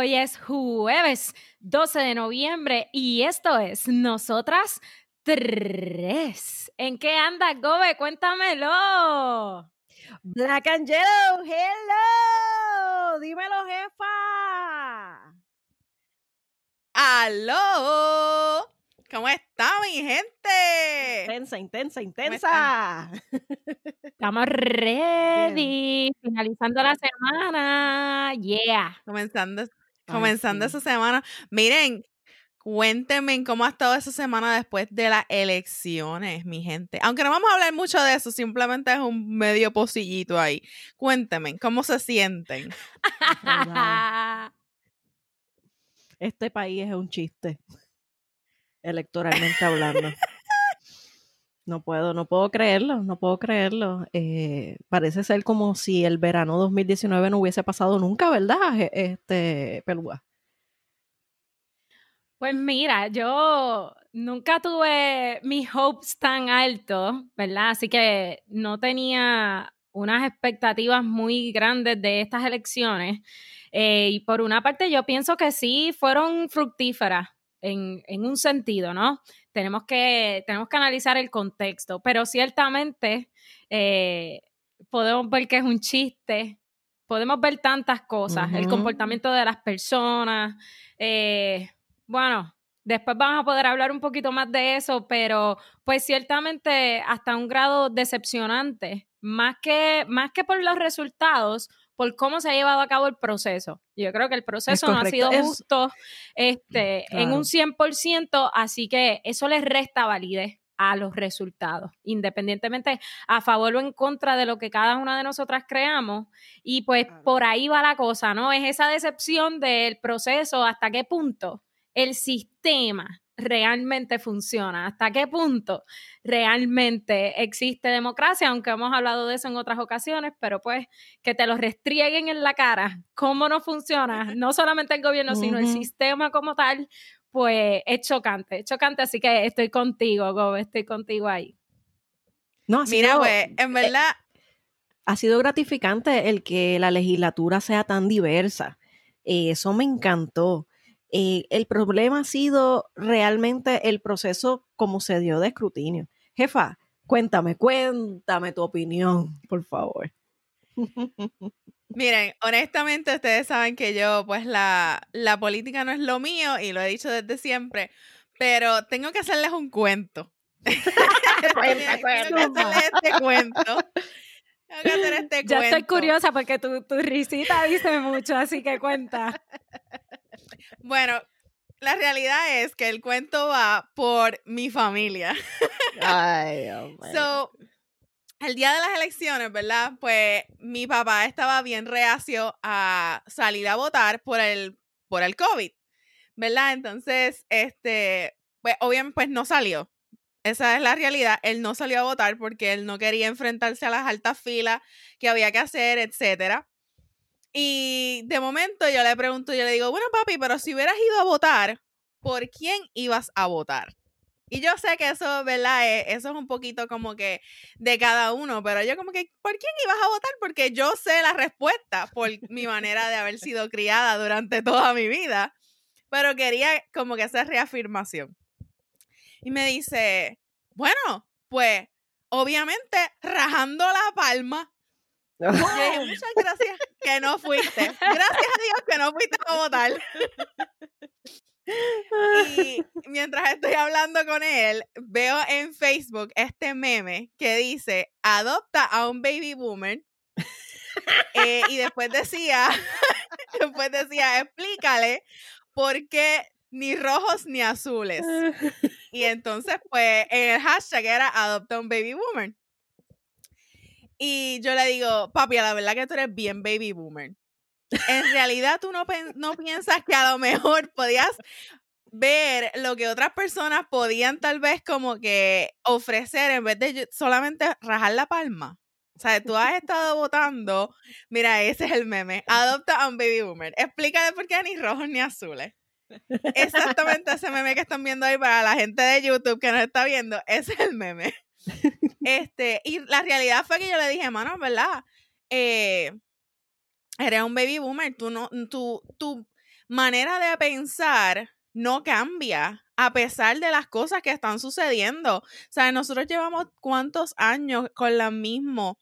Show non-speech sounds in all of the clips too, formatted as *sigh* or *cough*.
Hoy es jueves 12 de noviembre y esto es Nosotras Tres. ¿En qué anda, Gobe? Cuéntamelo. Black and Yellow, hello. Dímelo, jefa. ¡Aló! ¿Cómo está mi gente? Intensa, intensa, intensa. *laughs* Estamos ready. Finalizando la semana. Yeah. Comenzando, comenzando esa semana. Miren, cuéntenme cómo ha estado esa semana después de las elecciones, mi gente. Aunque no vamos a hablar mucho de eso, simplemente es un medio pocillito ahí. Cuéntenme, ¿cómo se sienten? *laughs* este país es un chiste electoralmente hablando. No puedo, no puedo creerlo, no puedo creerlo. Eh, parece ser como si el verano 2019 no hubiese pasado nunca, ¿verdad? E, este, Pelúa. Pues mira, yo nunca tuve mis hopes tan altos, ¿verdad? Así que no tenía unas expectativas muy grandes de estas elecciones. Eh, y por una parte yo pienso que sí fueron fructíferas, en, un sentido, ¿no? Tenemos que, tenemos que analizar el contexto, pero ciertamente eh, podemos ver que es un chiste, podemos ver tantas cosas, el comportamiento de las personas, eh, bueno, después vamos a poder hablar un poquito más de eso, pero pues ciertamente hasta un grado decepcionante, más que, más que por los resultados, por cómo se ha llevado a cabo el proceso. Yo creo que el proceso no ha sido justo este, en un 100%, así que eso les resta validez a los resultados, independientemente a favor o en contra de lo que cada una de nosotras creamos. Y pues por ahí va la cosa, ¿no? Es esa decepción del proceso, hasta qué punto el sistema realmente funciona, hasta qué punto realmente existe democracia, aunque hemos hablado de eso en otras ocasiones, pero pues que te lo restrieguen en la cara, cómo no funciona, no solamente el gobierno, sino el sistema como tal, pues es chocante, es chocante, así que estoy contigo, Gobe, estoy contigo ahí. No, Mira, pues, en eh, verdad... ha sido gratificante el que la legislatura sea tan diversa. eso me encantó. Eh, el problema ha sido realmente el proceso como se dio de escrutinio. Jefa, cuéntame, cuéntame tu opinión, por favor. *laughs* Miren, honestamente ustedes saben que yo, pues la, la política no es lo mío y lo he dicho desde siempre, pero tengo que hacerles un cuento. *laughs* cuenta, cuenta. este cuento. Tengo que hacer este ya estoy curiosa porque tu, tu risita dice mucho, así que cuenta. *laughs* Bueno, la realidad es que el cuento va por mi familia. Ay, *laughs* Dios So, el día de las elecciones, ¿verdad? Pues mi papá estaba bien reacio a salir a votar por el, por el COVID, ¿verdad? Entonces, este, pues obviamente, pues no salió. Esa es la realidad. Él no salió a votar porque él no quería enfrentarse a las altas filas que había que hacer, etcétera. Y de momento yo le pregunto, yo le digo, bueno papi, pero si hubieras ido a votar, ¿por quién ibas a votar? Y yo sé que eso, ¿verdad? E, eso es un poquito como que de cada uno, pero yo como que, ¿por quién ibas a votar? Porque yo sé la respuesta por mi manera de haber sido criada durante toda mi vida, pero quería como que esa reafirmación. Y me dice, bueno, pues obviamente rajando la palma muchas gracias que no fuiste. Gracias a Dios que no fuiste a votar. Y *laughs* mientras estoy hablando con él, veo en Facebook este meme que dice, adopta a un baby boomer. Eh, y después decía, *laughs* después decía, explícale por qué ni rojos ni azules. *laughs* Y entonces, pues, el hashtag era adopta un baby boomer. Y yo le digo, papi, la verdad que tú eres bien baby boomer. En realidad tú no, no piensas que a lo mejor podías ver lo que otras personas podían tal vez como que ofrecer en vez de solamente rajar la palma. O sea, tú has estado votando, mira, ese es el meme, adopta a un baby boomer. Explícale por qué ni rojos ni azules. Exactamente ese meme que están viendo ahí para la gente de YouTube que nos está viendo, ese es el meme este, y la realidad fue que yo le dije, mano, ¿verdad? Eh, eres un baby boomer, tú no, tu, tu manera de pensar no cambia a pesar de las cosas que están sucediendo. O sea, nosotros llevamos cuántos años con la mismo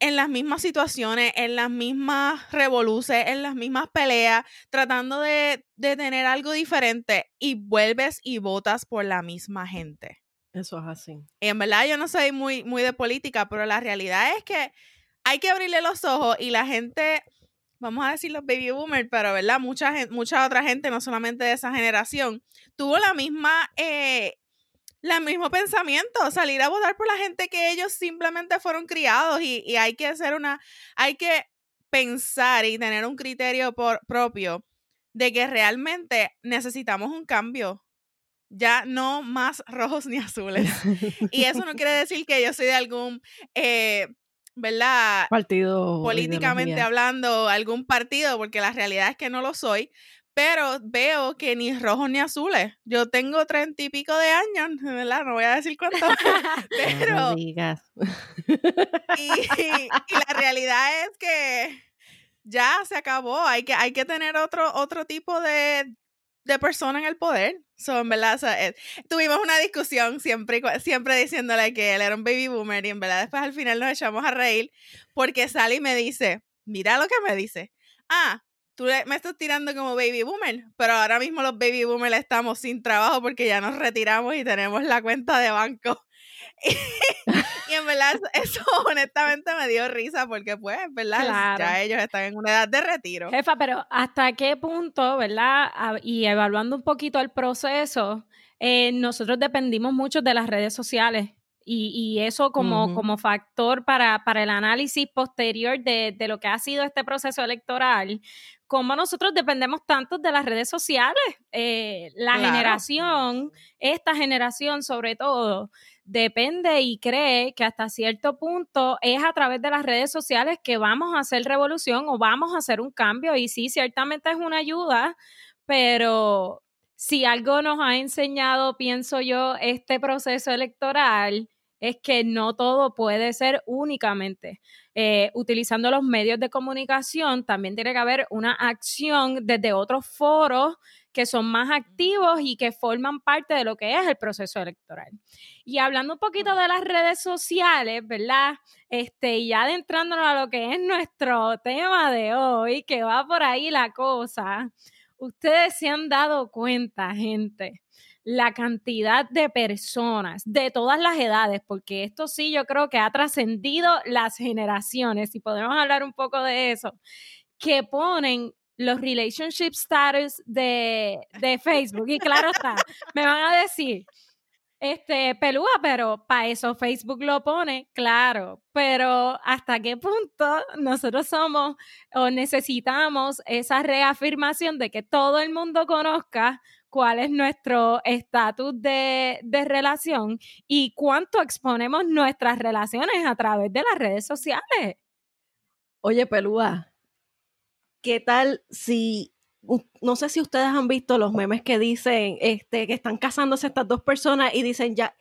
en las mismas situaciones, en las mismas revoluciones, en las mismas peleas, tratando de, de, tener algo diferente y vuelves y votas por la misma gente. Eso es así. Y en verdad yo no soy muy, muy de política, pero la realidad es que hay que abrirle los ojos y la gente, vamos a decir los baby boomers, pero verdad, mucha, mucha otra gente, no solamente de esa generación, tuvo la misma... Eh, el mismo pensamiento, salir a votar por la gente que ellos simplemente fueron criados y, hay que hacer una, hay que pensar y tener un criterio por, propio de que realmente necesitamos un cambio. Ya no más rojos ni azules. *laughs* y eso no quiere decir que yo soy de algún, eh, ¿verdad? Partido. Políticamente hablando, algún partido, porque la realidad es que no lo soy pero veo que ni rojos ni azules. Yo tengo treinta y pico de años, *laughs* ¿verdad? No voy a decir cuánto, *laughs* pero... y, la realidad es que ya se acabó. Hay que, hay que tener otro, otro tipo de, de persona en el poder. son verdad, eh, tuvimos una discusión siempre, siempre diciéndole que él era un baby boomer y en verdad después al final nos echamos a reír porque Sally me dice, mira lo que me dice. Ah, tú me estás tirando como baby boomer, pero ahora mismo los baby boomers estamos sin trabajo porque ya nos retiramos y tenemos la cuenta de banco. *laughs* y, en verdad eso *laughs* honestamente me dio risa porque pues, ¿verdad? Ya ellos están en una edad de retiro. Jefa, pero ¿hasta qué punto, verdad? Y evaluando un poquito el proceso, eh, nosotros dependimos mucho de las redes sociales. Y, eso como, como factor para, para, el análisis posterior de, de, lo que ha sido este proceso electoral, cómo nosotros dependemos tanto de las redes sociales. Eh, la generación, esta generación sobre todo, depende y cree que hasta cierto punto es a través de las redes sociales que vamos a hacer revolución o vamos a hacer un cambio. Y sí, ciertamente es una ayuda, pero si algo nos ha enseñado, pienso yo, este proceso electoral, es que no todo puede ser únicamente eh, utilizando los medios de comunicación, también tiene que haber una acción desde otros foros que son más activos y que forman parte de lo que es el proceso electoral. Y hablando un poquito de las redes sociales, ¿verdad? Este, y ya adentrándonos a lo que es nuestro tema de hoy, que va por ahí la cosa, ustedes se han dado cuenta, gente, la cantidad de personas de todas las edades, porque esto sí yo creo que ha trascendido las generaciones, y podemos hablar un poco de eso, que ponen los relationship status de, de Facebook. Y claro está, me van a decir, este, pelúa, pero para eso Facebook lo pone, claro, pero hasta qué punto nosotros somos o necesitamos esa reafirmación de que todo el mundo conozca cuál es nuestro estatus de, relación y cuánto exponemos nuestras relaciones a través de las redes sociales. Oye, Pelúa, ¿qué tal si, no sé si ustedes han visto los memes que dicen este, que están casándose estas dos personas y dicen ya,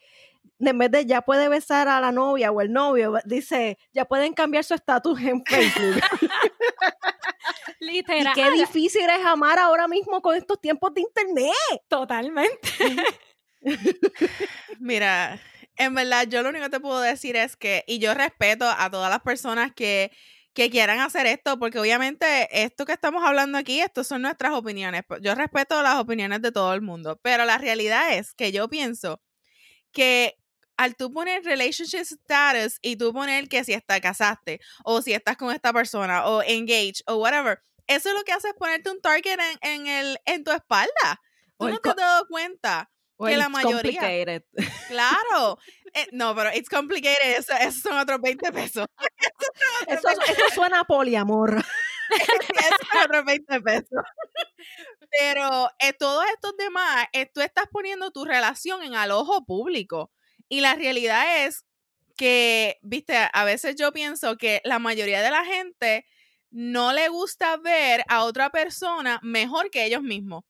en vez de ya puede besar a la novia o el novio, dice, ya pueden cambiar su estatus en Facebook. *laughs* Literal. Y qué difícil es amar ahora mismo con estos tiempos de internet. Totalmente. *laughs* Mira, en verdad, yo lo único que te puedo decir es que, y yo respeto a todas las personas que, que quieran hacer esto, porque obviamente esto que estamos hablando aquí, estas son nuestras opiniones. Yo respeto las opiniones de todo el mundo, pero la realidad es que yo pienso que al tú poner relationship status y tú poner que si estás casaste o si estás con esta persona o engaged o whatever, eso es lo que hace es ponerte un target en, el, en tu espalda. Tú no te has dado cuenta que la mayoría. Complicated. Claro. *laughs* Eh, no, pero it's complicated. Eso, son otros 20 pesos. *laughs* eso, suena a poliamor. *laughs* eso son otros 20 pesos. Pero eh, todos estos demás, eh, tú estás poniendo tu relación en al ojo público. Y la realidad es que, viste, a veces yo pienso que la mayoría de la gente no le gusta ver a otra persona mejor que ellos mismos.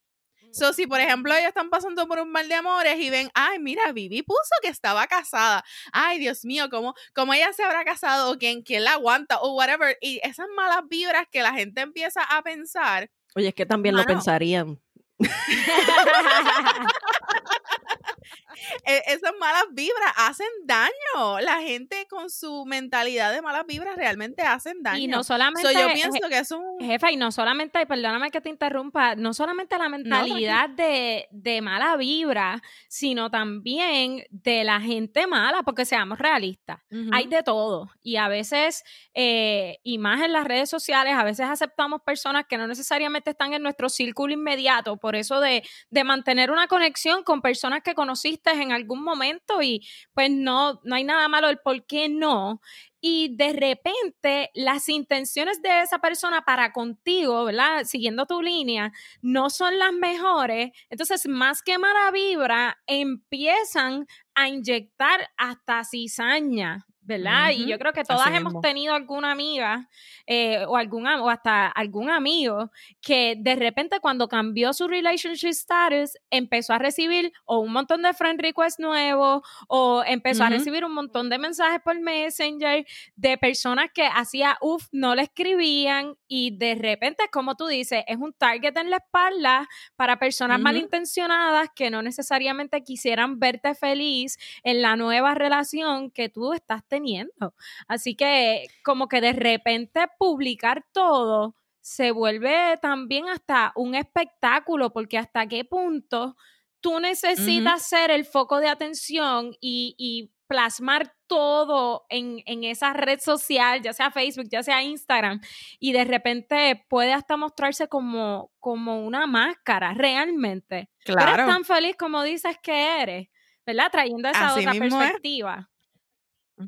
So, si por ejemplo ellos están pasando por un mal de amores y ven, ay, mira, Vivi puso que estaba casada. Ay, Dios mío, ¿cómo, cómo ella se habrá casado? O quién, quién la aguanta, o whatever. Y esas malas vibras que la gente empieza a pensar. Oye, es que también lo pensarían. *laughs* *laughs* *laughs* E, esas malas vibras hacen daño. La gente con su mentalidad de malas vibras realmente hacen daño. Y no solamente. yo pienso que es un. Jefa, y no solamente, perdóname que te interrumpa, no solamente la mentalidad de, de, mala vibra, sino también de la gente mala, porque seamos realistas. Hay de todo. Y a veces, eh, y más en las redes sociales, a veces aceptamos personas que no necesariamente están en nuestro círculo inmediato. Por eso de, de mantener una conexión con personas que conociste en algún momento y pues no, no hay nada malo el por qué no. Y de repente las intenciones de esa persona para contigo, ¿verdad? Siguiendo tu línea, no son las mejores. Entonces, más que mala vibra, empiezan a inyectar hasta cizaña, ¿verdad? Y yo creo que todas hemos tenido alguna amiga eh, o, algún, o hasta algún amigo que de repente cuando cambió su relationship status empezó a recibir o un montón de friend requests nuevos o empezó a recibir un montón de mensajes por Messenger de personas que hacía, uff, no le escribían y de repente, como tú dices, es un target en la espalda para personas malintencionadas que no necesariamente quisieran verte feliz en la nueva relación que tú estás teniendo. Así que como que de repente publicar todo se vuelve también hasta un espectáculo, porque hasta qué punto tú necesitas ser el foco de atención y, plasmar todo en, esa red social, ya sea Facebook, ya sea Instagram, y de repente puede hasta mostrarse como, como una máscara realmente. Claro. eres tan feliz como dices que eres, ¿verdad? Trayendo esa otra perspectiva.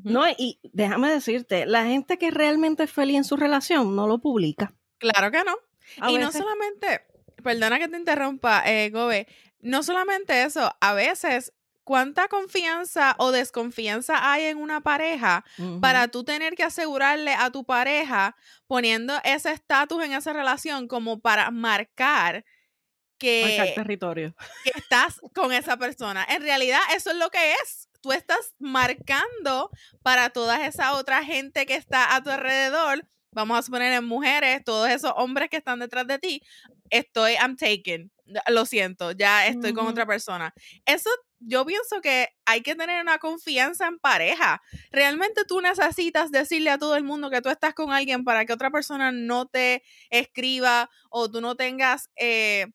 No, y déjame decirte, la gente que realmente es feliz en su relación no lo publica. Claro que no. y no solamente, perdona que te interrumpa, eh, Gobe, no solamente eso, a veces cuánta confianza o desconfianza hay en una pareja para tú tener que asegurarle a tu pareja poniendo ese estatus en esa relación como para marcar que, territorio. que estás con esa persona. En realidad eso es lo que es tú estás marcando para toda esa otra gente que está a tu alrededor, vamos a suponer en mujeres, todos esos hombres que están detrás de ti, estoy, I'm taken, lo siento, ya estoy con otra persona. Eso yo pienso que hay que tener una confianza en pareja. Realmente tú necesitas decirle a todo el mundo que tú estás con alguien para que otra persona no te escriba o tú no tengas eh,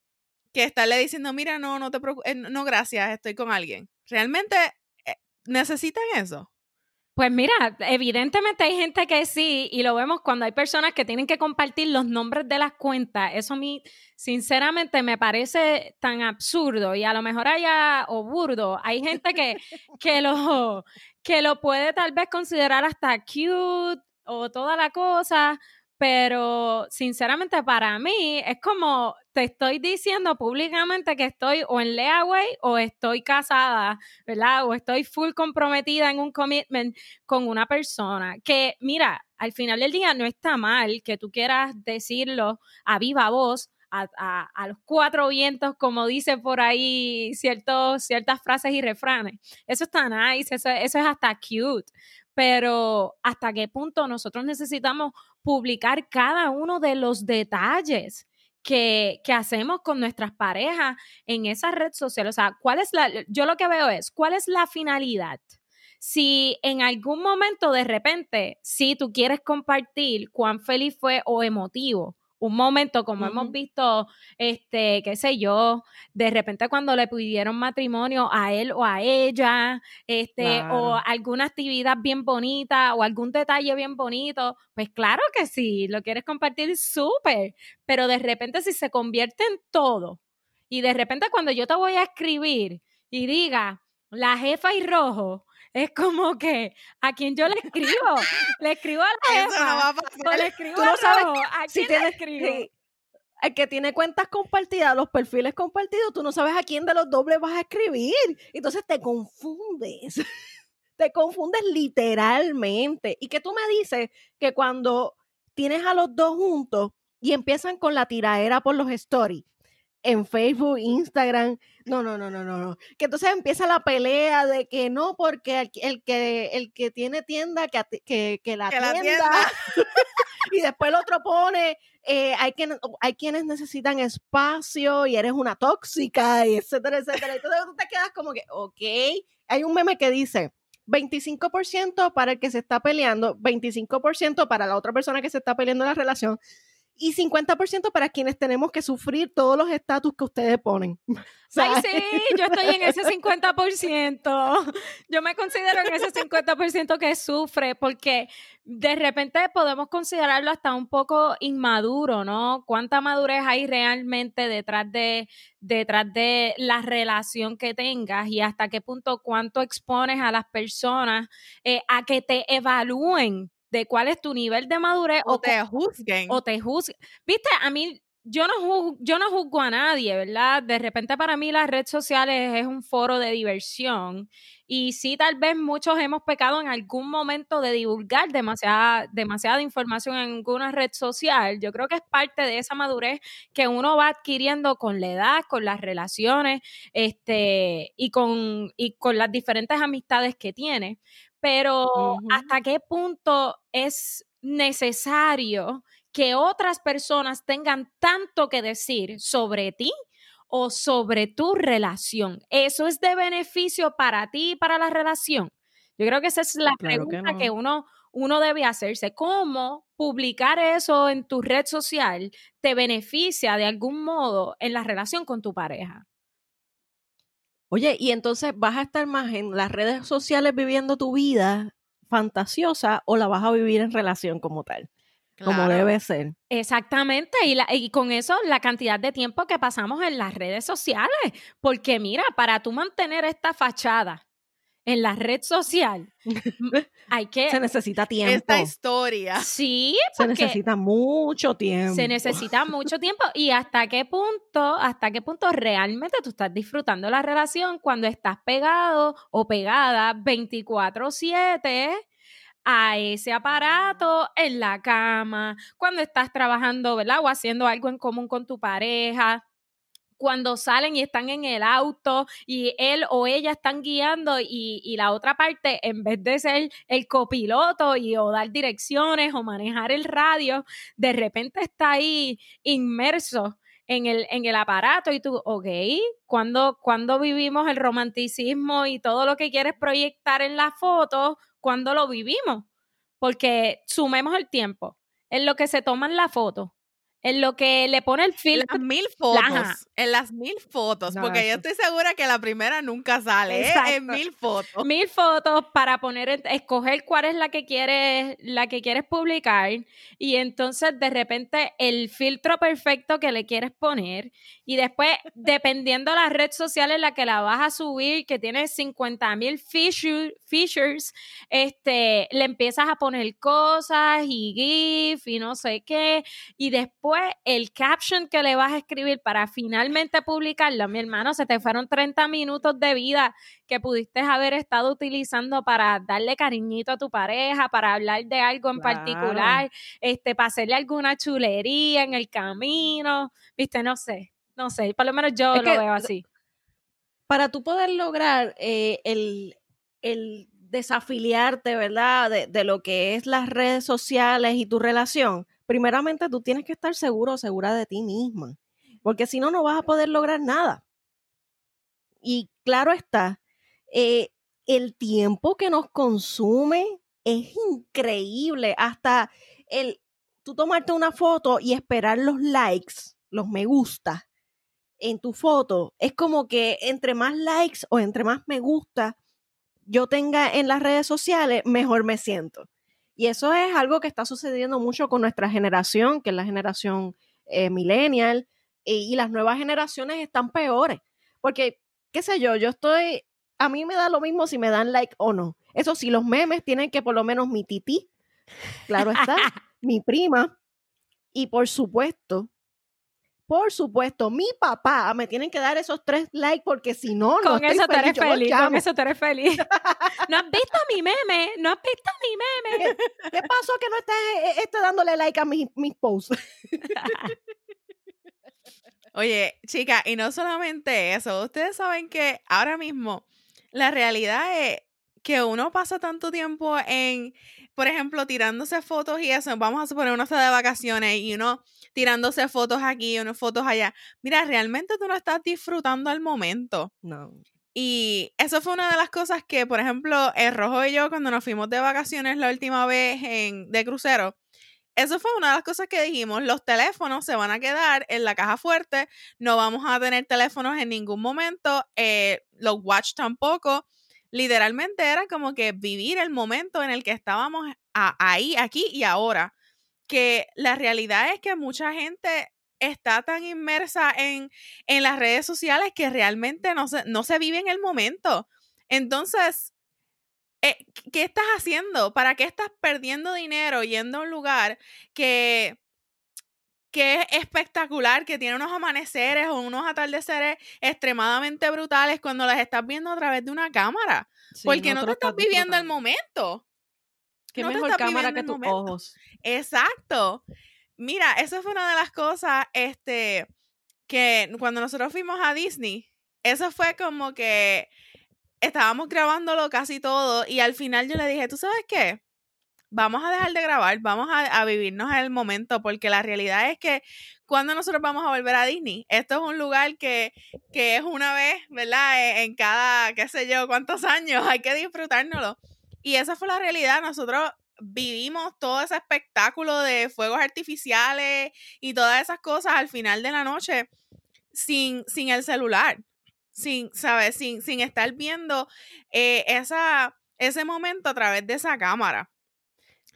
que estarle diciendo, mira, no, no te preocupes, eh, no, gracias, estoy con alguien. Realmente necesitan eso? Pues mira, evidentemente hay gente que sí, y lo vemos cuando hay personas que tienen que compartir los nombres de las cuentas. Eso a mí, sinceramente, me parece tan absurdo y a lo mejor haya, o burdo, hay gente que, *laughs* que, lo, que lo puede tal vez considerar hasta cute o toda la cosa, pero sinceramente para mí es como te estoy diciendo públicamente que estoy o en layaway o estoy casada, ¿verdad? O estoy full comprometida en un commitment con una persona que, mira, al final del día no está mal que tú quieras decirlo a viva voz, a, los cuatro vientos, como dice por ahí ciertos, ciertas frases y refranes. Eso está nice, eso, eso es hasta cute pero hasta qué punto nosotros necesitamos publicar cada uno de los detalles que, hacemos con nuestras parejas en esa red social. O sea, ¿cuál es la, yo lo que veo es, ¿cuál es la finalidad? Si en algún momento de repente, si tú quieres compartir cuán feliz fue o emotivo un momento, como hemos visto, este, qué sé yo, de repente cuando le pidieron matrimonio a él o a ella, este, o alguna actividad bien bonita o algún detalle bien bonito, pues claro que sí, lo quieres compartir súper, pero de repente si se convierte en todo, y de repente cuando yo te voy a escribir y diga, la jefa y rojo, es como que a quien yo le escribo, le escribo a *laughs* la jefa, no va a pasar. le escribo Tú no sabes a quién le escribo. el que tiene cuentas compartidas, los perfiles compartidos, tú no sabes a quién de los dobles vas a escribir. Entonces te confundes. *laughs* te confundes literalmente. Y que tú me dices que cuando tienes a los dos juntos y empiezan con la tiraera por los stories, en Facebook, Instagram. No, no, no, no, no, no. Que entonces empieza la pelea de que no, porque el, que, el que tiene tienda, que, que, que la, tienda. *laughs* y después el otro pone, eh, hay, quien, hay quienes necesitan espacio y eres una tóxica, y etcétera, etcétera. Entonces tú te quedas como que, ok, hay un meme que dice, 25% para el que se está peleando, 25% para la otra persona que se está peleando en la relación y 50% para quienes tenemos que sufrir todos los estatus que ustedes ponen. *laughs* Ay, sí, yo estoy en ese 50%. Yo me considero en ese 50% que sufre, porque de repente podemos considerarlo hasta un poco inmaduro, ¿no? ¿Cuánta madurez hay realmente detrás de, detrás de la relación que tengas y hasta qué punto cuánto expones a las personas eh, a que te evalúen de cuál es tu nivel de madurez o, te juzguen. O te juzguen. Viste, a mí yo no, juzgo, yo no juzgo a nadie, ¿verdad? De repente para mí las redes sociales es un foro de diversión y sí tal vez muchos hemos pecado en algún momento de divulgar demasiada, demasiada información en alguna red social. Yo creo que es parte de esa madurez que uno va adquiriendo con la edad, con las relaciones este, y, con, y con las diferentes amistades que tiene pero ¿hasta qué punto es necesario que otras personas tengan tanto que decir sobre ti o sobre tu relación? ¿Eso es de beneficio para ti y para la relación? Yo creo que esa es la pregunta que, uno, uno debe hacerse. ¿Cómo publicar eso en tu red social te beneficia de algún modo en la relación con tu pareja? Oye, y entonces vas a estar más en las redes sociales viviendo tu vida fantasiosa o la vas a vivir en relación como tal. Como debe ser. Exactamente, y, y con eso la cantidad de tiempo que pasamos en las redes sociales, porque mira, para tú mantener esta fachada en la red social. Hay *laughs* que... Se necesita tiempo. Esta historia. Sí, Se necesita mucho tiempo. Se necesita mucho tiempo. ¿Y hasta qué punto, hasta qué punto realmente tú estás disfrutando la relación cuando estás pegado o pegada 24-7 a ese aparato en la cama, cuando estás trabajando, ¿verdad? O haciendo algo en común con tu pareja cuando salen y están en el auto y él o ella están guiando y, la otra parte, en vez de ser el copiloto y o dar direcciones o manejar el radio, de repente está ahí inmerso en el, en el aparato y tú, ok, cuando, cuando vivimos el romanticismo y todo lo que quieres proyectar en la foto, cuando lo vivimos? Porque sumemos el tiempo en lo que se toman la foto en lo que le pone el filtro. Las mil fotos. En las mil fotos. porque yo estoy segura que la primera nunca sale. ¿eh? En mil fotos. Mil fotos para poner, escoger cuál es la que quieres, la que quieres publicar. Y entonces de repente el filtro perfecto que le quieres poner. Y después, dependiendo la red social en la que la vas a subir, que tiene 50 mil features, este, le empiezas a poner cosas y GIF y no sé qué. Y después el caption que le vas a escribir para finalmente publicarlo, mi hermano, se te fueron 30 minutos de vida que pudiste haber estado utilizando para darle cariñito a tu pareja, para hablar de algo en particular, este, para hacerle alguna chulería en el camino, viste, no sé, no sé, por lo menos yo lo veo así. Para tú poder lograr eh, el, el desafiliarte, ¿verdad? De, de, lo que es las redes sociales y tu relación, primeramente tú tienes que estar seguro o segura de ti misma, porque si no, no vas a poder lograr nada. Y claro está, eh, el tiempo que nos consume es increíble. Hasta el tú tomarte una foto y esperar los likes, los me gusta en tu foto, es como que entre más likes o entre más me gusta yo tenga en las redes sociales, mejor me siento. Y eso es algo que está sucediendo mucho con nuestra generación, que es la generación eh, millennial, y, las nuevas generaciones están peores. Porque, qué sé yo, yo estoy, a mí me da lo mismo si me dan like o no. Eso sí, los memes tienen que por lo menos mi tití, claro está, *laughs* mi prima, y por supuesto, por supuesto, mi papá me tienen que dar esos tres likes porque si no, no con eso te eres feliz. Con eso te eres feliz. no has visto mi meme, no has visto mi meme. ¿Qué, pasó que no estás este, dándole like a mis, mis posts? *laughs* Oye, chica, y no solamente eso, ustedes saben que ahora mismo la realidad es que uno pasa tanto tiempo en, por ejemplo, tirándose fotos y eso, vamos a suponer uno está de vacaciones y uno tirándose fotos aquí, uno fotos allá. Mira, realmente tú no estás disfrutando el momento. No. Y eso fue una de las cosas que, por ejemplo, el Rojo y yo, cuando nos fuimos de vacaciones la última vez en, de crucero, eso fue una de las cosas que dijimos, los teléfonos se van a quedar en la caja fuerte, no vamos a tener teléfonos en ningún momento, eh, los watch tampoco. Literalmente era como que vivir el momento en el que estábamos ahí, aquí y ahora. Que la realidad es que mucha gente está tan inmersa en, en las redes sociales que realmente no se, no se vive en el momento. Entonces, eh, ¿qué estás haciendo? ¿Para qué estás perdiendo dinero yendo a un lugar que, que es espectacular, que tiene unos amaneceres o unos atardeceres extremadamente brutales cuando las estás viendo a través de una cámara? Porque no, te estás viviendo el momento. Qué mejor cámara que tus ojos. Exacto. Mira, eso fue una de las cosas, este, que cuando nosotros fuimos a Disney, eso fue como que estábamos grabándolo casi todo y al final yo le dije, ¿tú sabes qué? Vamos a dejar de grabar, vamos a, vivirnos el momento, porque la realidad es que cuando nosotros vamos a volver a Disney, esto es un lugar que, que es una vez, ¿verdad? E, en cada, qué sé yo, cuántos años, hay que disfrutárnoslo. Y esa fue la realidad, nosotros vivimos todo ese espectáculo de fuegos artificiales y todas esas cosas al final de la noche sin, sin el celular, sin, ¿sabes? Sin, sin estar viendo eh, esa, ese momento a través de esa cámara.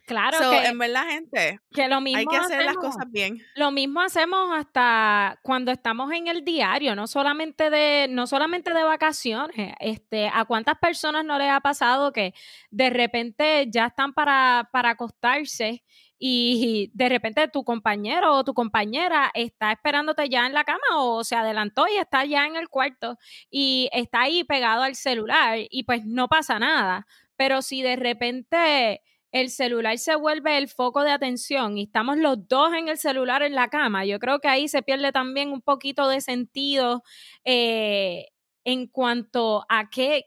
Claro que en verdad, gente, que lo mismo hay que hacer las cosas bien. Lo mismo hacemos hasta cuando estamos en el diario, no solamente de no solamente de vacaciones. Este, a cuántas personas no les ha pasado que de repente ya están para para acostarse y de repente tu compañero o tu compañera está esperándote ya en la cama o se adelantó y está ya en el cuarto y está ahí pegado al celular y pues no pasa nada. Pero si de repente el celular se vuelve el foco de atención y estamos los dos en el celular en la cama, yo creo que ahí se pierde también un poquito de sentido eh, en cuanto a qué,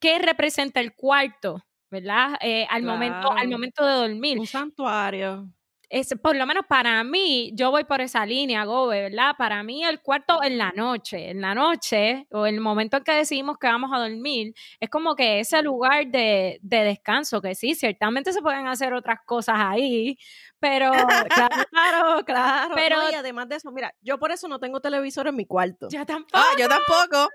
qué representa el cuarto, ¿verdad? Eh, al, momento, al momento de dormir. Un santuario es, por lo menos para mí, yo voy por esa línea, Gobe, ¿verdad? Para mí el cuarto en la noche, en la noche o el momento en que decidimos que vamos a dormir, es como que ese lugar de, de descanso, que sí, ciertamente se pueden hacer otras cosas ahí, pero *laughs* claro, claro. Pero y además de eso, mira, yo por eso no tengo televisor en mi cuarto. Yo tampoco. Ah, yo tampoco.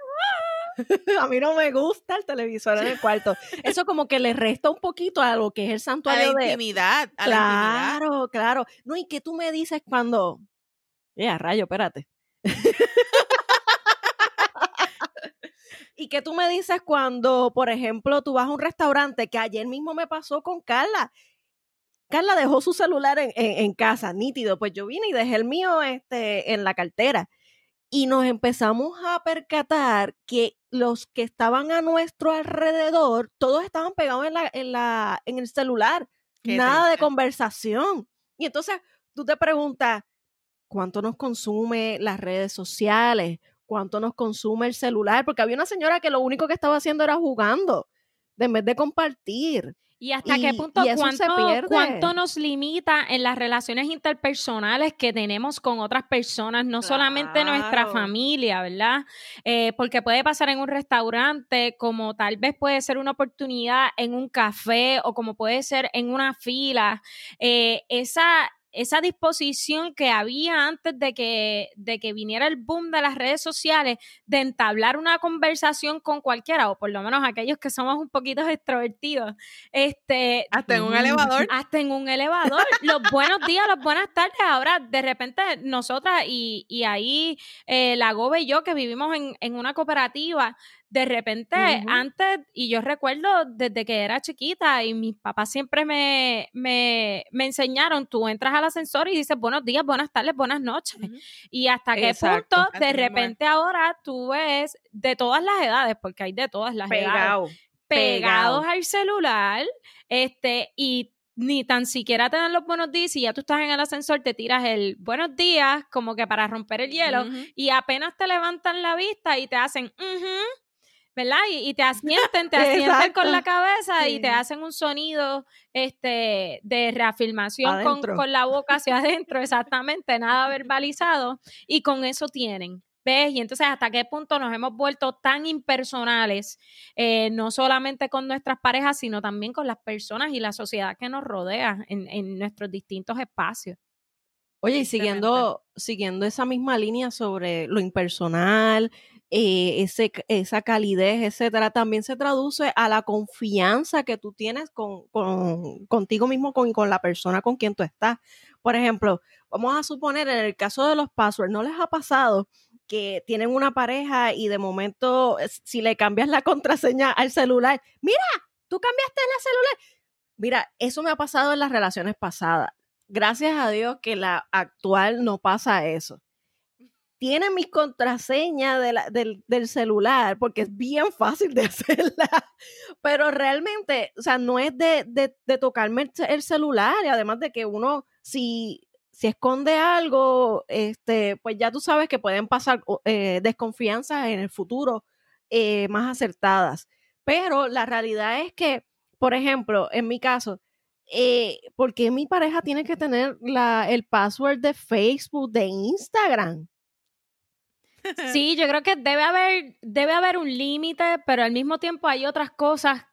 *laughs* a mí no me gusta el televisor en el cuarto. Eso como que le resta un poquito a lo que es el santuario a la intimidad, a claro, claro. No, y que tú me dices cuando... Ya, rayo, espérate. y que tú me dices cuando, por ejemplo, tú vas a un restaurante, que ayer mismo me pasó con Carla. Carla dejó su celular en, en casa, nítido. Pues yo vine y dejé el mío este, en la cartera y nos empezamos a percatar que los que estaban a nuestro alrededor, todos estaban pegados en, la, en, la, en el celular, nada de conversación. Y entonces tú te preguntas, ¿cuánto nos consume las redes sociales? ¿Cuánto nos consume el celular? Porque había una señora que lo único que estaba haciendo era jugando, en vez de compartir. ¿Y hasta qué punto cuánto, nos limita en las relaciones interpersonales que tenemos con otras personas, no solamente nuestra familia, ¿verdad? Eh, porque puede pasar en un restaurante, como tal vez puede ser una oportunidad en un café o como puede ser en una fila. Eh, esa esa disposición que había antes de que, de que viniera el boom de las redes sociales de entablar una conversación con cualquiera, o por lo menos aquellos que somos un poquito extrovertidos. Este, hasta en un elevador. Hasta en un elevador. los buenos días, las buenas tardes. Ahora, de repente, nosotras y, y ahí eh, la Gobe y yo, que vivimos en, en una cooperativa, de repente, antes, y yo recuerdo desde que era chiquita y mis papás siempre me, me, me, enseñaron, tú entras al ascensor y dices buenos días, buenas tardes, buenas noches. Y hasta qué punto de repente ahora tú ves de todas las edades, porque hay de todas las edades, pegados al celular, este, y ni tan siquiera te dan los buenos días y ya tú estás en el ascensor, te tiras el buenos días como que para romper el hielo y apenas te levantan la vista y te hacen, ¿verdad? Y, te asienten, te *laughs* asienten con la cabeza y te hacen un sonido este, de reafirmación con, con, la boca hacia adentro, exactamente, nada *laughs* verbalizado y con eso tienen. ¿Ves? Y entonces, ¿hasta qué punto nos hemos vuelto tan impersonales, eh, no solamente con nuestras parejas, sino también con las personas y la sociedad que nos rodea en, nuestros distintos espacios? Oye, y siguiendo, siguiendo esa misma línea sobre lo impersonal, eh, ese, esa calidez, etcétera, también se traduce a la confianza que tú tienes con, contigo mismo, con, con la persona con quien tú estás. Por ejemplo, vamos a suponer en el caso de los passwords, ¿no les ha pasado que tienen una pareja y de momento, si le cambias la *laughs* contraseña al celular, mira, tú cambiaste la celular. Mira, eso me ha pasado en las relaciones pasadas. Gracias a Dios que la actual no pasa eso. Tiene mi contraseña del, celular porque es bien fácil de *laughs* hacerla, pero realmente, o sea, no es de, de tocarme el celular y además de que uno, si si esconde algo, este, pues ya tú sabes que pueden pasar eh, desconfianzas en el futuro eh, más acertadas. Pero la realidad es que, por ejemplo, en mi caso, eh, ¿por qué mi pareja tiene que tener la, el password de Facebook, de Instagram? Sí, yo creo que debe haber, debe haber un límite, pero al mismo tiempo hay otras cosas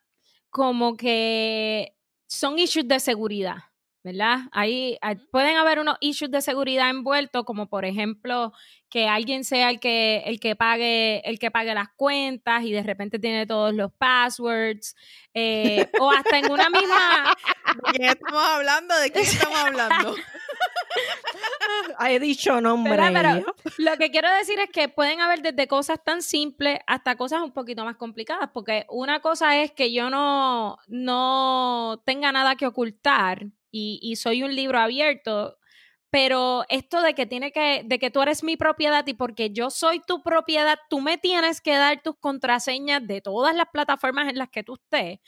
como que son issues de seguridad. ¿verdad? Ahí pueden haber unos issues de seguridad envueltos, como por ejemplo que alguien sea el que, el que pague, el que pague las cuentas y de repente tiene todos los passwords, eh, o hasta en una misma. *laughs* ¿De quién estamos hablando? ¿De quién estamos hablando? *laughs* He dicho nombre. Lo que quiero decir es que pueden haber desde cosas tan simples hasta cosas un poquito más complicadas, porque una cosa es que yo no, no tenga nada que ocultar y, soy un libro abierto, pero esto de que tiene que, de que tú eres mi propiedad y porque yo soy tu propiedad, tú me tienes que dar tus contraseñas de todas las plataformas en las que tú estés.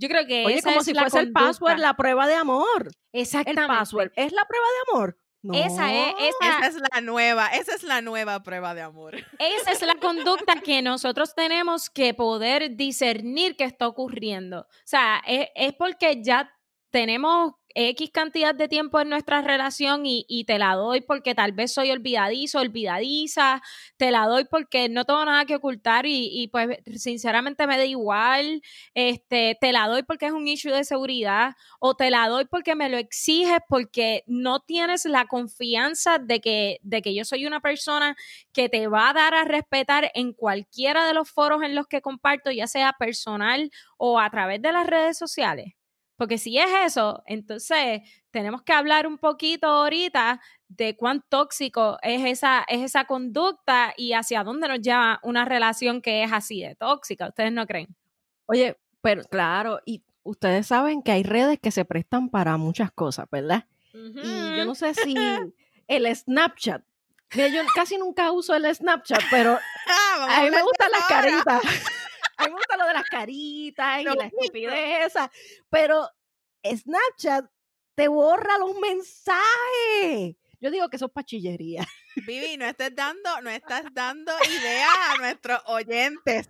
Yo creo que Oye, como si fuese el password la prueba de amor. Exactamente. El password es la prueba de amor. Esa, es, esa, es la nueva, esa es la nueva prueba de amor. Esa es la conducta que nosotros tenemos que poder discernir que está ocurriendo. O sea, es, es porque ya tenemos X cantidad de tiempo en nuestra relación y, te la doy porque tal vez soy olvidadizo, olvidadiza, te la doy porque no tengo nada que ocultar y, pues sinceramente me da igual, este, te la doy porque es un issue de seguridad o te la doy porque me lo exiges porque no tienes la confianza de que, de que yo soy una persona que te va a dar a respetar en cualquiera de los foros en los que comparto, ya sea personal o a través de las redes sociales. Porque si es eso, entonces tenemos que hablar un poquito ahorita de cuán tóxico es esa, es esa conducta y hacia dónde nos lleva una relación que es así de tóxica. ¿Ustedes no creen? Oye, pero claro, y ustedes saben que hay redes que se prestan para muchas cosas, ¿verdad? Y yo no sé si *laughs* el Snapchat. Mira, yo casi nunca uso el Snapchat, pero ah, a mí me gustan las caritas. *laughs* A mí me gusta lo de las caritas y la *laughs* estupidez pero Snapchat te borra los mensajes. Yo digo que eso es pachillería. Vivi, no *laughs* estás dando, no estás dando ideas a nuestros oyentes.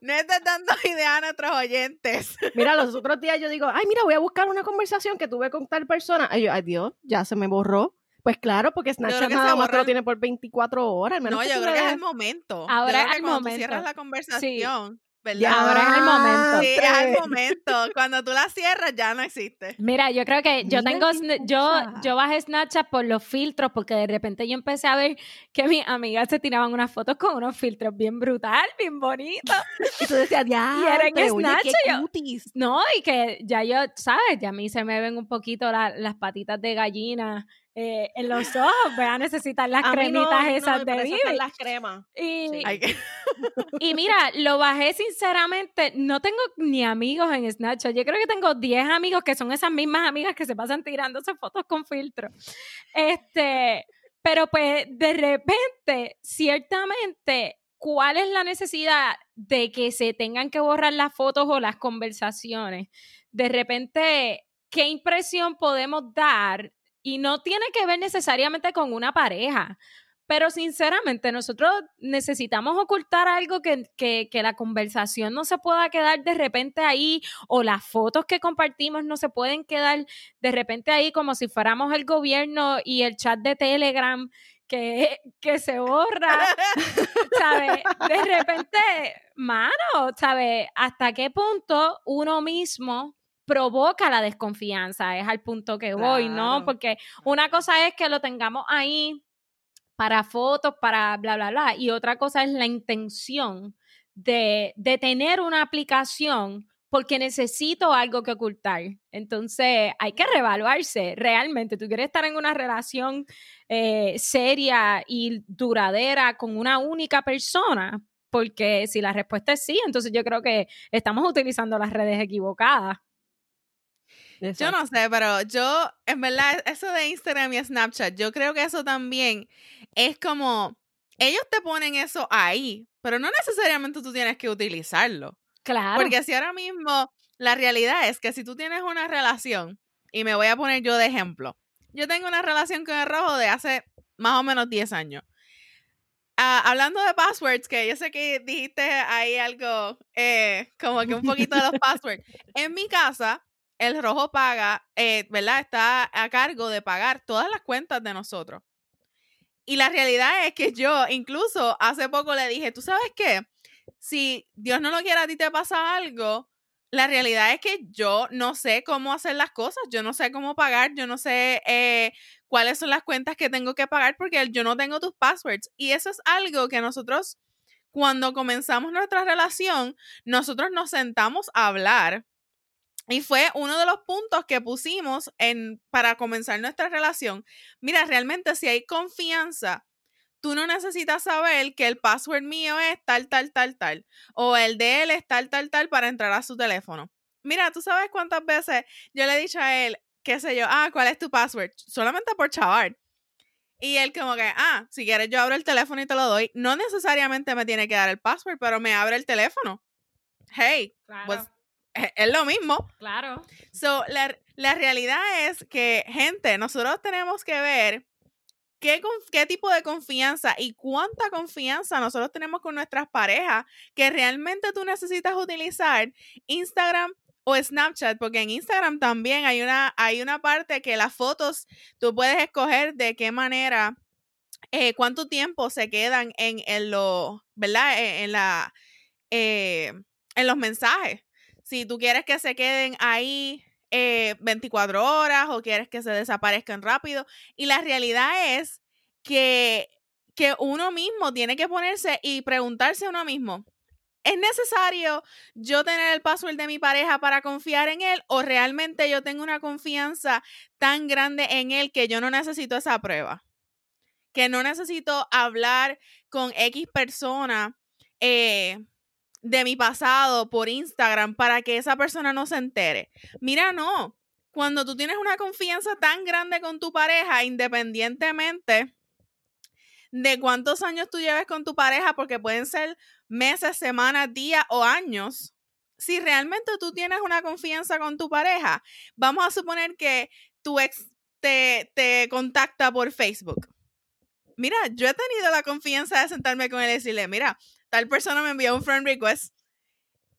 No estás dando ideas a nuestros oyentes. Mira, los *laughs* otros días yo digo, ay, mira, voy a buscar una conversación que tuve con tal persona. Ay, ay Dios, ya se me borró. Pues claro, porque Snapchat nada más lo tiene por 24 horas. No, yo creo que es el momento. Ahora es el momento. cierras la conversación. ¿verdad? ahora es el momento. Sí, es el *laughs* momento. Cuando tú la cierras ya no existe. Mira, yo creo que yo tengo, yo, yo bajé Snapchat por los filtros porque de repente yo empecé a ver que mis amigas se tiraban unas fotos con unos filtros bien brutal, bien bonitos. y tú decías, ya, y era en Snapchat. no, y que ya yo, ¿sabes? Ya a mí se me ven un poquito las patitas de gallina eh, en los ojos, voy a necesitar las cremitas esas de Vivi. las cremas. Y, *laughs* y mira, lo bajé sinceramente, no tengo ni amigos en Snapchat, yo creo que tengo 10 amigos que son esas mismas amigas que se pasan tirándose fotos con filtro. Este, pero pues de repente, ciertamente, ¿cuál es la necesidad de que se tengan que borrar las fotos o las conversaciones? De repente qué impresión podemos dar y no tiene que ver necesariamente con una pareja. Pero sinceramente, nosotros necesitamos ocultar algo que, que, que, la conversación no se pueda quedar de repente ahí o las fotos que compartimos no se pueden quedar de repente ahí como si fuéramos el gobierno y el chat de Telegram que, que se borra, *laughs* ¿sabes? De repente, mano, ¿sabes? ¿Hasta qué punto uno mismo provoca la desconfianza? Es al punto que voy, ¿no? Porque una cosa es que lo tengamos ahí para fotos, para bla, bla, bla. Y otra cosa es la intención de, de tener una aplicación porque necesito algo que ocultar. Entonces, hay que reevaluarse realmente. Tú quieres estar en una relación eh, seria y duradera con una única persona, porque si la respuesta es sí, entonces yo creo que estamos utilizando las redes equivocadas. Yo no sé, pero yo, en verdad, eso de Instagram y Snapchat, yo creo que eso también es como, ellos te ponen eso ahí, pero no necesariamente tú tienes que utilizarlo. Claro. Porque si ahora mismo la realidad es que si tú tienes una relación, y me voy a poner yo de ejemplo, yo tengo una relación con el rojo de hace más o menos 10 años. Ah, hablando de passwords, que yo sé que dijiste ahí algo, eh, como que un poquito de los *laughs* passwords. En mi casa, el rojo paga, eh, ¿verdad? Está a cargo de pagar todas las cuentas de nosotros. Y la realidad es que yo incluso hace poco le dije, ¿tú sabes qué? Si Dios no lo quiere a ti te pasa algo, la realidad es que yo no sé cómo hacer las cosas, yo no sé cómo pagar, yo no sé eh, cuáles son las cuentas que tengo que pagar porque yo no tengo tus passwords. Y eso es algo que nosotros, cuando comenzamos nuestra relación, nosotros nos sentamos a hablar y fue uno de los puntos que pusimos en, para comenzar nuestra relación. Mira, realmente si hay confianza, tú no necesitas saber que el password mío es tal, tal, tal, tal. O el de él es tal, tal, tal para entrar a su teléfono. Mira, tú sabes cuántas veces yo le he dicho a él, qué sé yo, ah, ¿cuál es tu password? Solamente por chaval. Y él como que, ah, si quieres yo abro el teléfono y te lo doy. No necesariamente me tiene que dar el password, pero me abre el teléfono. Hey, pues *laughs* es lo mismo. Claro. So, la, la, realidad es que, gente, nosotros tenemos que ver qué, qué tipo de confianza y cuánta confianza nosotros tenemos con nuestras parejas que realmente tú necesitas utilizar Instagram o Snapchat, porque en Instagram también hay una, hay una parte que las fotos tú puedes escoger de qué manera, eh, cuánto tiempo se quedan en, en lo, ¿verdad? E, en, la, eh, en los mensajes si tú quieres que se queden ahí 24 eh, horas o quieres que se desaparezcan rápido. Y la realidad es que, que uno mismo tiene que ponerse y preguntarse a uno mismo, ¿es necesario yo tener el password de mi pareja para confiar en él o realmente yo tengo una confianza tan grande en él que yo no necesito esa prueba? Que no necesito hablar con X persona. Eh, de mi pasado por Instagram para que esa persona no se entere. Mira, no. Cuando tú tienes una confianza tan grande con tu pareja, independientemente de cuántos años tú lleves con tu pareja, porque pueden ser meses, semanas, días o años, si realmente tú tienes una confianza con tu pareja, vamos a suponer que tu ex te, te contacta por Facebook. Mira, yo he tenido la confianza de sentarme con él y decirle, mira, tal persona me envió un friend request.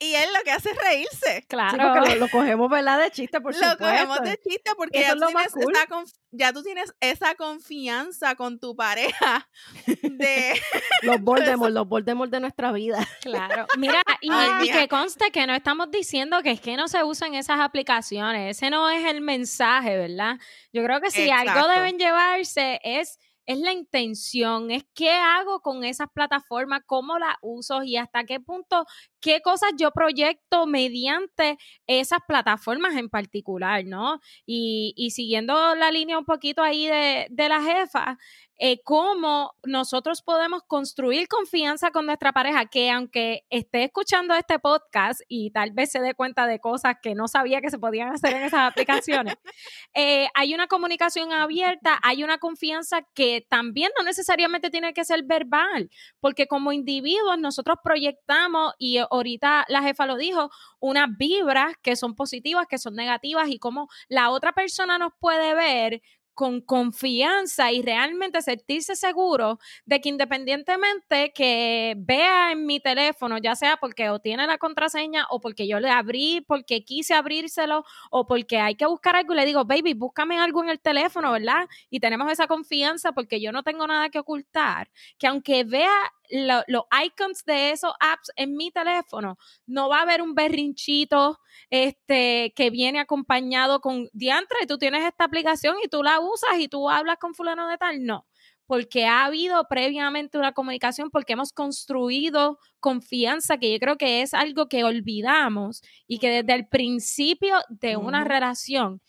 Y él lo que hace es reírse. Claro. *laughs* lo, cogemos, ¿verdad? De chiste, por supuesto. Lo cogemos de chiste porque ya tú, tienes esa ya tú, tienes esa confianza con tu pareja *laughs* de... los *laughs* Voldemort, los Voldemort de nuestra vida. Claro. Mira, y, que conste que no estamos diciendo que es que no se usan esas aplicaciones. Ese no es el mensaje, ¿verdad? Yo creo que si algo deben llevarse es es la intención, es qué hago con esas plataformas, cómo las uso y hasta qué punto, qué cosas yo proyecto mediante esas plataformas en particular, ¿no? Y, y siguiendo la línea un poquito ahí de, de la jefa, eh, cómo nosotros podemos construir confianza con nuestra pareja, que aunque esté escuchando este podcast y tal vez se dé cuenta de cosas que no sabía que se podían hacer en esas aplicaciones, *laughs* eh, hay una comunicación abierta, hay una confianza que también no necesariamente tiene que ser verbal, porque como individuos nosotros proyectamos y ahorita la jefa lo dijo, unas vibras que son positivas, que son negativas y cómo la otra persona nos puede ver con confianza y realmente sentirse seguro de que independientemente que vea en mi teléfono, ya sea porque o tiene la contraseña o porque yo le abrí, porque quise abrírselo o porque hay que buscar algo y le digo, baby, búscame algo en el teléfono, ¿verdad? Y tenemos esa confianza porque yo no tengo nada que ocultar, que aunque vea los icons de esos apps en mi teléfono, no va a haber un berrinchito este, que viene acompañado con diantre, tú tienes esta aplicación y tú la usas y tú hablas con fulano de tal. No, porque ha habido previamente una comunicación, porque hemos construido confianza, que yo creo que es algo que olvidamos y que desde el principio de una relación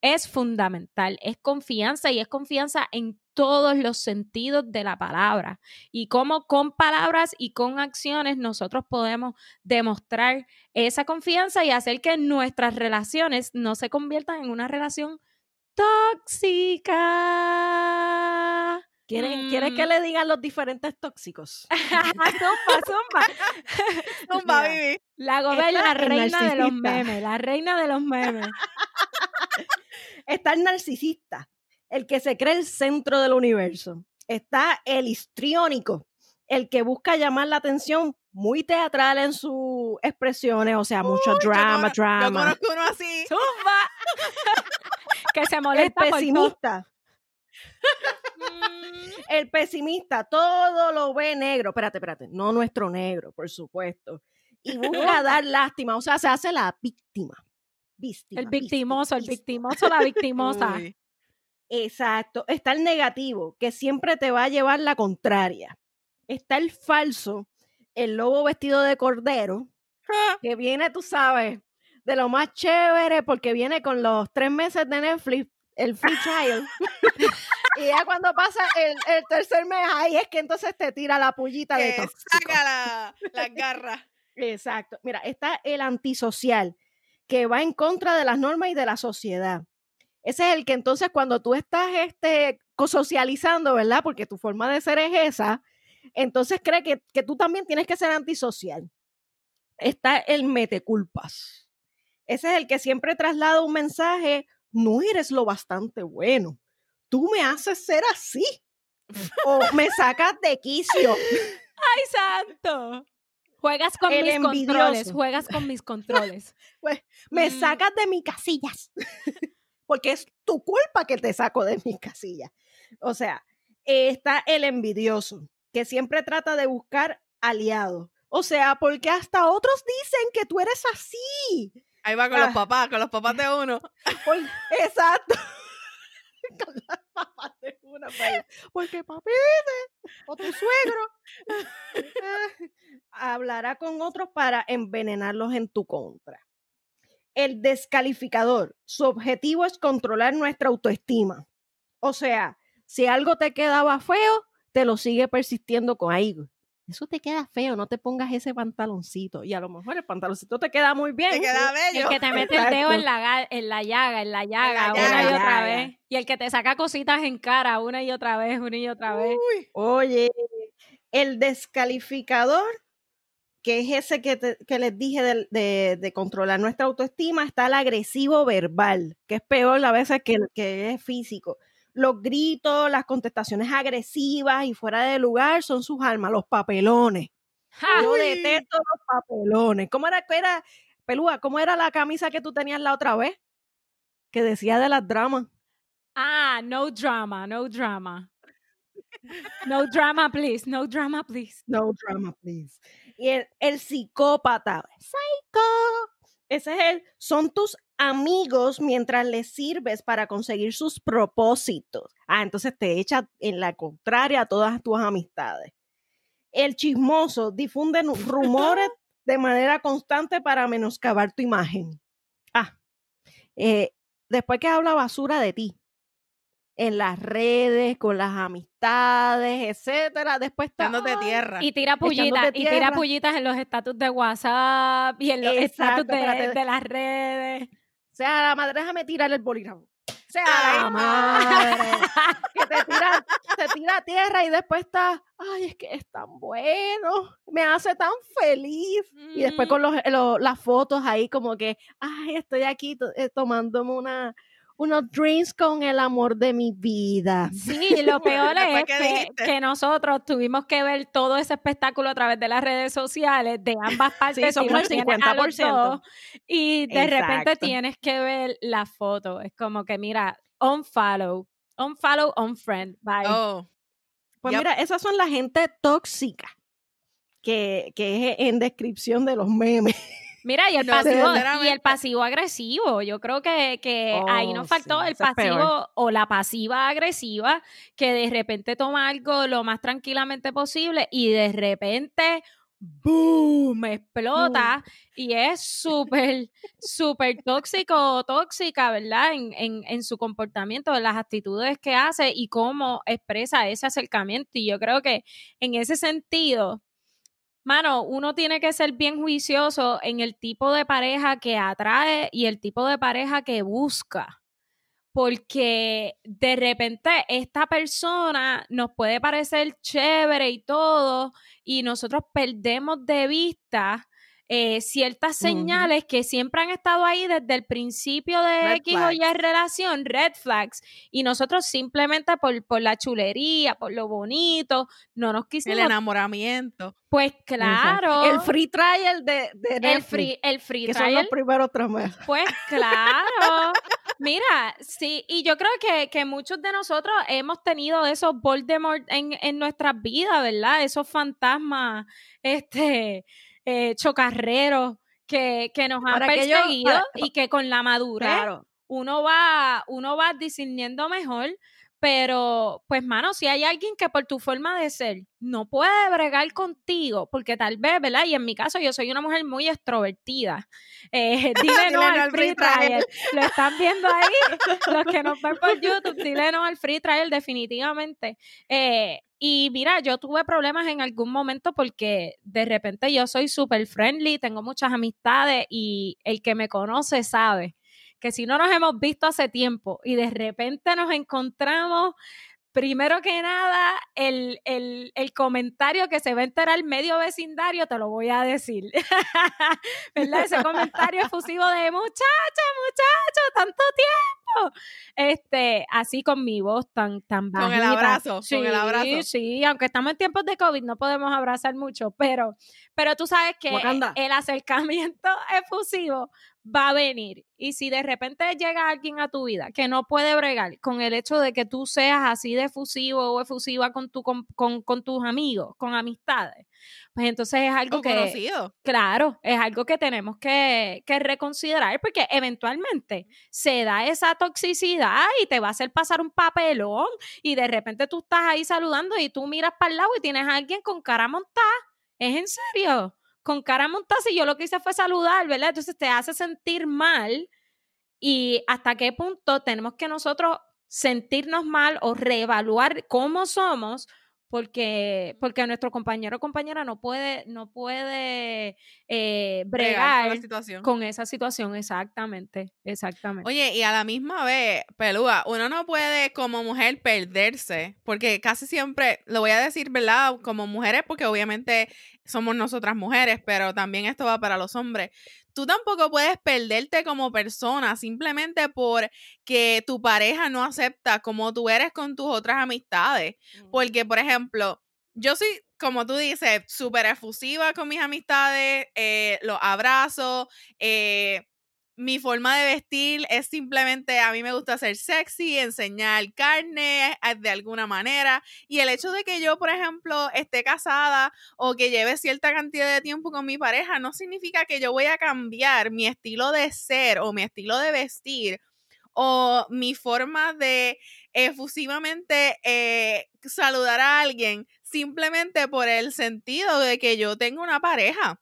es fundamental, es confianza y es confianza en todos los sentidos de la palabra y cómo con palabras y con acciones nosotros podemos demostrar esa confianza y hacer que nuestras relaciones no se conviertan en una relación tóxica. ¿Quieres, que mm. le digan los diferentes tóxicos? *laughs* zumba, zumba. *laughs* zumba, Vivi. La gobierna, la reina de los memes, la reina de los memes. *laughs* Está el narcisista, el que se cree el centro del universo. Está el histriónico, el que busca llamar la atención, muy teatral en sus expresiones, o sea, mucho drama, drama. Yo conozco uno así. ¡Zumba! *laughs* que se molesta. El pesimista. el pesimista todo lo ve negro. Espérate, espérate. No nuestro negro, por supuesto. Y busca *laughs* dar lástima, o sea, se hace la víctima. el victimoso, el victimoso, la victimosa. Exacto. Está el negativo, que siempre te va a llevar la contraria. Está el falso, el lobo vestido de cordero, que viene, tú sabes, de lo más chévere, porque viene con los tres meses de Netflix, el *laughs* free trial. y ya cuando pasa el, tercer mes, ahí es que entonces te tira la pullita de tóxico. Saca la, la *laughs* garra. Exacto. Mira, está el antisocial, que va en contra de las normas y de la sociedad. Ese es el que entonces cuando tú estás este, socializando, ¿verdad? Porque tu forma de ser es esa, entonces cree que, que tú también tienes que ser antisocial. Está el meteculpas. Ese es el que siempre traslada un mensaje, no eres lo bastante bueno. Tú me haces ser así. *laughs* o me sacas de quicio. ¡Ay, santo! Juegas con mis controles, juegas con mis *laughs* controles. Pues, me mm. sacas de mis casillas *laughs* porque es tu culpa que te saco de mis *laughs* casillas. O sea, está el envidioso, que siempre trata de buscar aliados. O sea, porque hasta otros dicen que tú eres así. Ahí va con los ah. papás, con los papás de uno. *laughs* exacto. *laughs* con los papás de uno. Porque papi o tu suegro, hablará con otros para envenenarlos en tu contra el descalificador. Su objetivo es controlar nuestra autoestima. O sea, si algo te quedaba feo, te lo sigue persistiendo con ahí. Eso te queda feo, no te pongas ese pantaloncito. Y a lo mejor el pantaloncito te queda muy bien. Te queda bello. El que te mete el dedo en la, en la llaga, en la llaga, una y otra vez. Y el que te saca cositas en cara una y otra vez, una y otra vez. Oye, el descalificador que es ese que, les dije de, controlar nuestra autoestima, está el agresivo verbal, que es peor a veces que, que es físico. Los gritos, las contestaciones agresivas y fuera de lugar son sus almas, los papelones. Yo detesto los papelones. ¿Cómo era, era, Pelúa, cómo era la camisa que tú tenías la otra vez? Que decía de las dramas. Ah, no drama, no drama. No drama, please. No drama, please. No drama, please. Y el, psicópata, psycho, ese es el, son tus amigos mientras les sirves para conseguir sus propósitos. Ah, entonces te echa en la contraria a todas tus amistades. El chismoso difunde *laughs* rumores de manera constante para menoscabar tu imagen. Ah, eh, después que habla basura de ti, en las redes, con las amistades, etcétera. Después está de tierra. Y tira pullitas, y tira pullitas en los estatus de WhatsApp y en los estatus de, las redes. O sea, la madre déjame tirar el bolígrafo. sea la madre. *laughs* que te tira, te tira a tierra y después está, ay, es que es tan bueno, me hace tan feliz. Y después con los, las fotos ahí como que, ay, estoy aquí eh, tomándome una unos drinks con el amor de mi vida. Sí, lo *laughs* peor es que, nosotros tuvimos que ver todo ese espectáculo a través de las redes sociales de ambas *laughs* partes. Sí, somos el 50%. y de repente tienes que ver la foto. Es como que, mira, unfollow, unfollow, unfriend, bye. Oh. Pues mira, esas son la gente tóxica que, que es en descripción de los memes. *laughs* Mira, y el, pasivo, y el pasivo agresivo. Yo creo que, que ahí nos oh, faltó el pasivo o la pasiva agresiva, que de repente toma algo lo más tranquilamente posible y de repente ¡boom! explota y es súper, súper tóxico o tóxica, ¿verdad? En, en, en, su comportamiento, en las actitudes que hace y cómo expresa ese acercamiento. Y yo creo que en ese sentido, mano, uno tiene que ser bien juicioso en el tipo de pareja que atrae y el tipo de pareja que busca. Porque de repente esta persona nos puede parecer chévere y todo, y nosotros perdemos de vista eh, ciertas señales que siempre han estado ahí desde el principio de X o Y relación, red flags, y nosotros simplemente por, por la chulería, por lo bonito, no nos quisimos... El enamoramiento. Pues claro. El free trial de, de el free, el free que trial. son los primeros tres meses. Pues claro. Mira, sí, y yo creo que, que, muchos de nosotros hemos tenido esos Voldemort en, en nuestras vidas, ¿verdad? Esos fantasmas, este eh, chocarreros que, que, nos han perseguido y que con la madurez uno va, uno va discerniendo mejor pero, pues, mano, si hay alguien que por tu forma de ser no puede bregar contigo, porque tal vez, ¿verdad? Y en mi caso, yo soy una mujer muy extrovertida. *laughs* Eh, *laughs* dile no al free trial. *laughs* Lo están viendo ahí, los que nos ven por YouTube, dile no al free trial, definitivamente. Eh, y mira, yo tuve problemas en algún momento porque de repente yo soy súper friendly, tengo muchas amistades y el que me conoce sabe que si no nos hemos visto hace tiempo y de repente nos encontramos, primero que nada, el, comentario que se va a enterar medio vecindario, te lo voy a decir. *laughs* ¿Verdad? Ese comentario efusivo de muchacha, muchacho, tanto tiempo. Este, así con mi voz tan, tan bajita. Con el abrazo, sí, con el abrazo. Sí, aunque estamos en tiempos de COVID, no podemos abrazar mucho, pero, pero tú sabes que el acercamiento *laughs* efusivo va a venir. Y si de repente llega alguien a tu vida que no puede bregar con el hecho de que tú seas así de efusivo o efusiva con, tu, con, con, tus amigos, con amistades, pues entonces es algo que... Conocido. Claro, es algo que tenemos que, que reconsiderar porque eventualmente se da esa toxicidad y te va a hacer pasar un papelón y de repente tú estás ahí saludando y tú miras para el lado y tienes a alguien con cara montada. ¿Es en serio? Con cara montada y yo lo que hice fue saludar, ¿verdad? Entonces te hace sentir mal y hasta qué punto tenemos que nosotros sentirnos mal o reevaluar cómo somos porque, porque nuestro compañero o compañera no puede, no puede eh, bregar con, esa situación, exactamente, exactamente. Oye, y a la misma vez, Pelúa, uno no puede como mujer perderse, porque casi siempre, lo voy a decir, ¿verdad? Como mujeres, porque obviamente somos nosotras mujeres, pero también esto va para los hombres tú tampoco puedes perderte como persona simplemente porque tu pareja no acepta como tú eres con tus otras amistades. Porque, por ejemplo, yo soy, como tú dices, súper efusiva con mis amistades, eh, los abrazo, eh, mi forma de vestir es simplemente, a mí me gusta ser sexy, enseñar carne eh, de alguna manera. Y el hecho de que yo, por ejemplo, esté casada o que lleve cierta cantidad de tiempo con mi pareja, no significa que yo voy a cambiar mi estilo de ser o mi estilo de vestir o mi forma de efusivamente eh, saludar a alguien simplemente por el sentido de que yo tengo una pareja.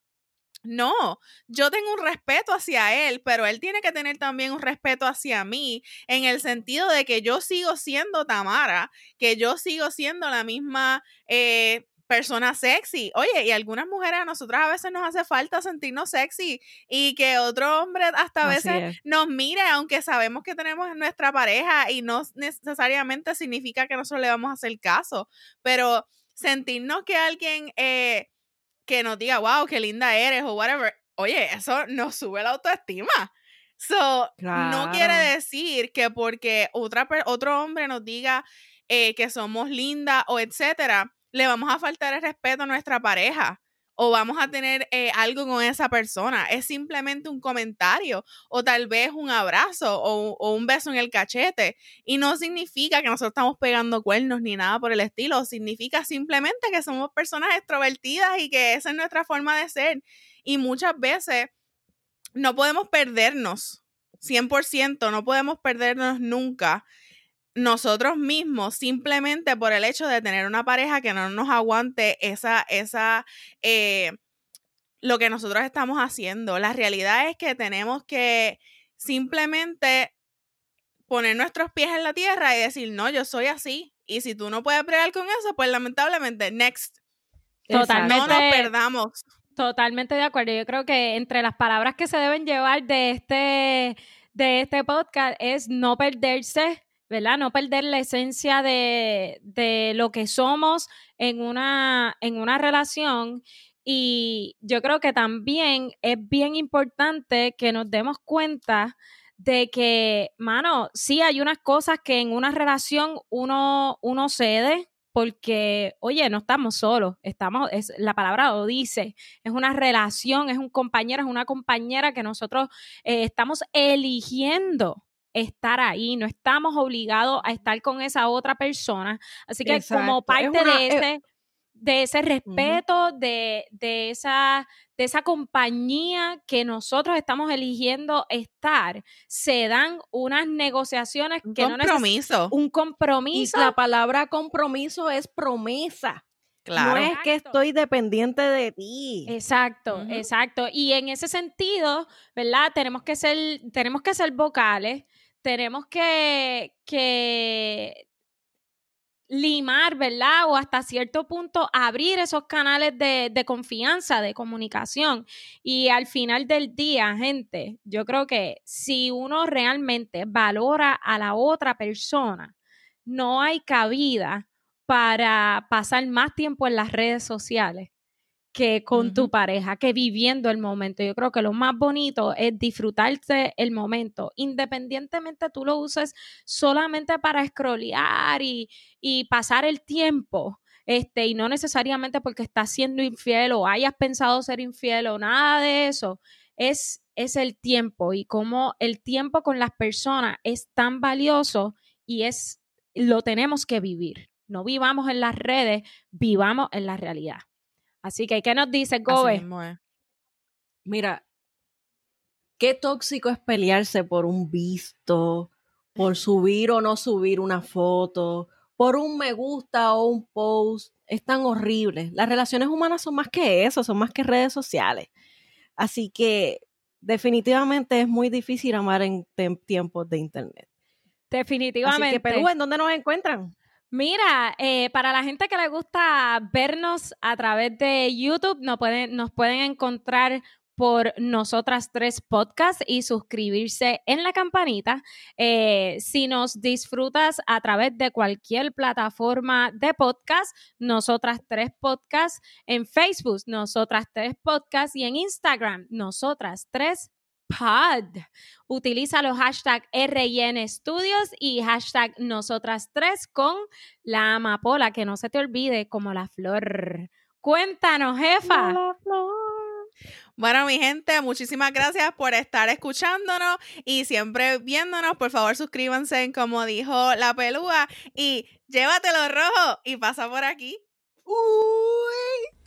No, yo tengo un respeto hacia él, pero él tiene que tener también un respeto hacia mí en el sentido de que yo sigo siendo Tamara, que yo sigo siendo la misma eh, persona sexy. Oye, y algunas mujeres a nosotras a veces nos hace falta sentirnos sexy y que otro hombre hasta a veces nos mire, aunque sabemos que tenemos nuestra pareja y no necesariamente significa que nosotros le vamos a hacer caso, pero sentirnos que alguien eh, que nos diga, wow, qué linda eres o whatever, oye, eso nos sube la autoestima. So, no quiere decir que porque otra, otro hombre nos diga eh, que somos lindas o etcétera, le vamos a faltar el respeto a nuestra pareja o vamos a tener eh, algo con esa persona. Es simplemente un comentario o tal vez un abrazo o, un beso en el cachete. Y no significa que nosotros estamos pegando cuernos ni nada por el estilo. Significa simplemente que somos personas extrovertidas y que esa es nuestra forma de ser. Y muchas veces no podemos perdernos. 100%, no podemos perdernos nunca nosotros mismos simplemente por el hecho de tener una pareja que no nos aguante esa, esa, eh, lo que nosotros estamos haciendo. La realidad es que tenemos que simplemente poner nuestros pies en la tierra y decir, no, yo soy así. Y si tú no puedes pelear con eso, pues lamentablemente, next. Totalmente. No nos perdamos. Totalmente de acuerdo. Yo creo que entre las palabras que se deben llevar de este, de este podcast es no perderse ¿verdad? No perder la esencia de, lo que somos en una, en una relación. Y yo creo que también es bien importante que nos demos cuenta de que, mano, sí hay unas cosas que en una relación uno, uno cede, porque, oye, no estamos solos, estamos, es, la palabra lo dice, es una relación, es un compañero, es una compañera que nosotros eh, estamos eligiendo estar ahí, no estamos obligados a estar con esa otra persona. Así que como parte de ese, de ese respeto, de, de, esa, de esa compañía que nosotros estamos eligiendo estar, se dan unas negociaciones un que compromiso. no un compromiso. Y la palabra compromiso es promesa. Claro. No es que estoy dependiente de ti. Exacto, exacto. Y en ese sentido, ¿verdad? Tenemos que ser, tenemos que ser vocales, tenemos que, que limar, ¿verdad? O hasta cierto punto abrir esos canales de, de, confianza, de comunicación. Y al final del día, gente, yo creo que si uno realmente valora a la otra persona, no hay cabida para pasar más tiempo en las redes sociales que con tu pareja, que viviendo el momento. Yo creo que lo más bonito es disfrutarse el momento, independientemente tú lo uses solamente para scrollear y, y pasar el tiempo. Este, y no necesariamente porque estás siendo infiel o hayas pensado ser infiel o nada de eso, es, es el tiempo y como el tiempo con las personas es tan valioso y es, lo tenemos que vivir. No vivamos en las redes, vivamos en la realidad. Así que, ¿qué nos dice Gobe? Mira, qué tóxico es pelearse por un visto, por subir o no subir una foto, por un me gusta o un post. Es tan horrible. Las relaciones humanas son más que eso, son más que redes sociales. Así que definitivamente es muy difícil amar en tiempos de internet. Definitivamente. Así que, Perú, ¿en dónde nos encuentran? Mira, eh, para la gente que le gusta vernos a través de YouTube, nos pueden, nos pueden encontrar por nosotras tres podcasts y suscribirse en la campanita. Eh, si nos disfrutas a través de cualquier plataforma de podcast, nosotras tres podcasts, en Facebook, nosotras tres podcasts y en Instagram, nosotras tres pod. Utiliza los hashtag RIN Studios y hashtag nosotras tres con la amapola, que no se te olvide como la flor. Cuéntanos, jefa. Bueno, mi gente, muchísimas gracias por estar escuchándonos y siempre viéndonos. Por favor, suscríbanse, en como dijo la pelúa, y llévatelo rojo y pasa por aquí. Uy.